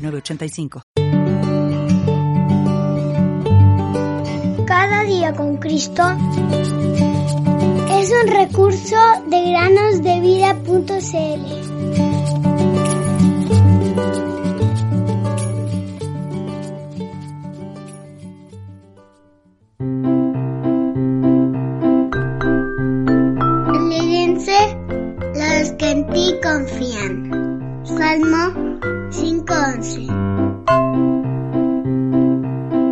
906985. Cada día con Cristo es un recurso de granosdevida.cl. Lídense los que en ti confían. Salmo 5:11.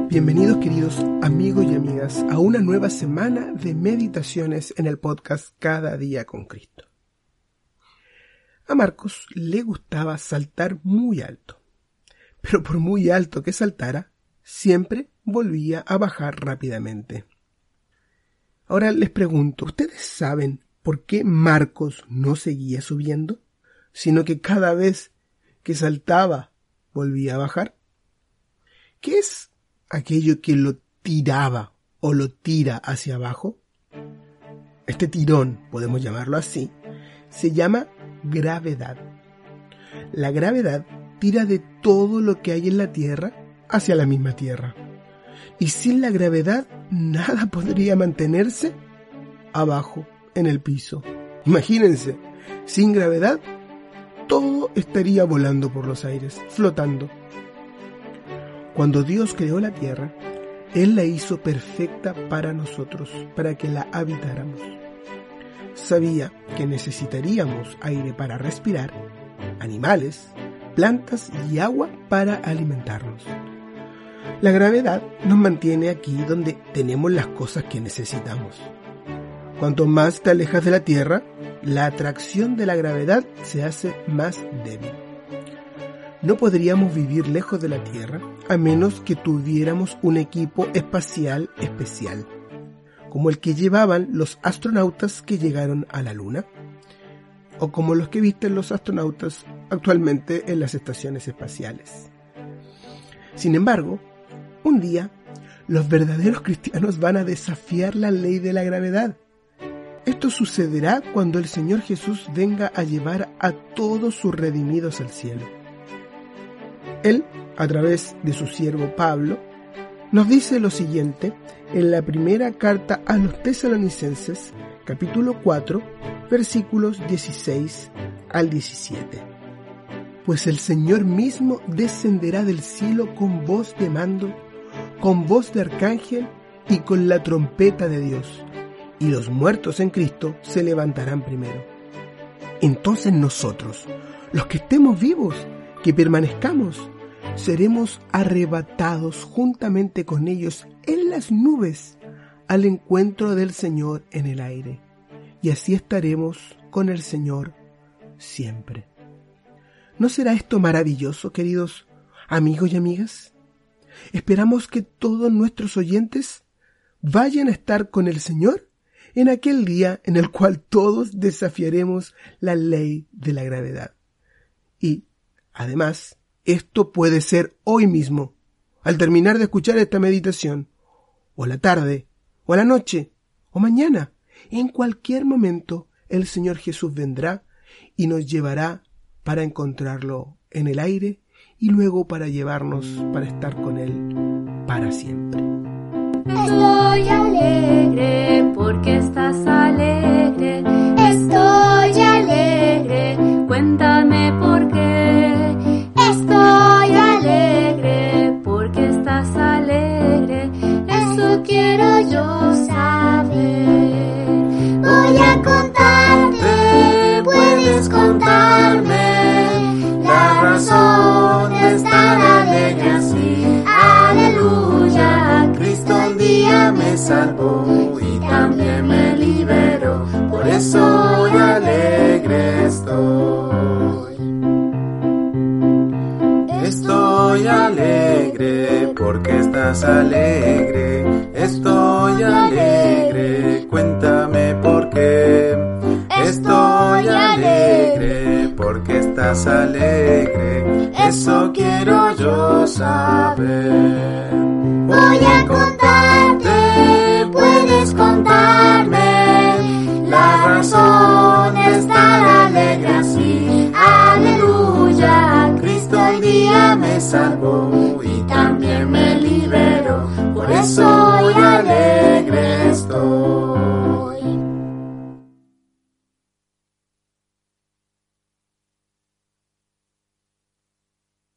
Bienvenidos queridos amigos y amigas a una nueva semana de meditaciones en el podcast Cada día con Cristo. A Marcos le gustaba saltar muy alto, pero por muy alto que saltara, siempre volvía a bajar rápidamente. Ahora les pregunto, ¿ustedes saben por qué Marcos no seguía subiendo, sino que cada vez que saltaba volvía a bajar? ¿Qué es aquello que lo tiraba o lo tira hacia abajo? Este tirón, podemos llamarlo así, se llama gravedad. La gravedad tira de todo lo que hay en la Tierra hacia la misma Tierra. Y sin la gravedad nada podría mantenerse abajo en el piso. Imagínense, sin gravedad todo estaría volando por los aires, flotando. Cuando Dios creó la tierra, Él la hizo perfecta para nosotros, para que la habitáramos. Sabía que necesitaríamos aire para respirar, animales, plantas y agua para alimentarnos. La gravedad nos mantiene aquí donde tenemos las cosas que necesitamos. Cuanto más te alejas de la Tierra, la atracción de la gravedad se hace más débil. No podríamos vivir lejos de la Tierra a menos que tuviéramos un equipo espacial especial, como el que llevaban los astronautas que llegaron a la Luna, o como los que visten los astronautas actualmente en las estaciones espaciales. Sin embargo, un día, los verdaderos cristianos van a desafiar la ley de la gravedad. Esto sucederá cuando el Señor Jesús venga a llevar a todos sus redimidos al cielo. Él, a través de su siervo Pablo, nos dice lo siguiente en la primera carta a los tesalonicenses, capítulo 4, versículos 16 al 17. Pues el Señor mismo descenderá del cielo con voz de mando, con voz de arcángel y con la trompeta de Dios, y los muertos en Cristo se levantarán primero. Entonces nosotros, los que estemos vivos, que permanezcamos, seremos arrebatados juntamente con ellos en las nubes al encuentro del Señor en el aire, y así estaremos con el Señor siempre. ¿No será esto maravilloso, queridos amigos y amigas? Esperamos que todos nuestros oyentes vayan a estar con el Señor en aquel día en el cual todos desafiaremos la ley de la gravedad. Y, además, esto puede ser hoy mismo, al terminar de escuchar esta meditación, o la tarde, o la noche, o mañana. En cualquier momento el Señor Jesús vendrá y nos llevará para encontrarlo en el aire y luego para llevarnos para estar con Él para siempre. Salvó y también me liberó. Por eso hoy alegre estoy. Estoy alegre porque estás alegre. Estoy alegre, cuéntame por qué. Estoy alegre porque estás alegre. Eso quiero yo saber. Voy a contar contarme. La razón está alegre así. Aleluya, Cristo hoy día me salvó y también me liberó. Por eso hoy aleluya.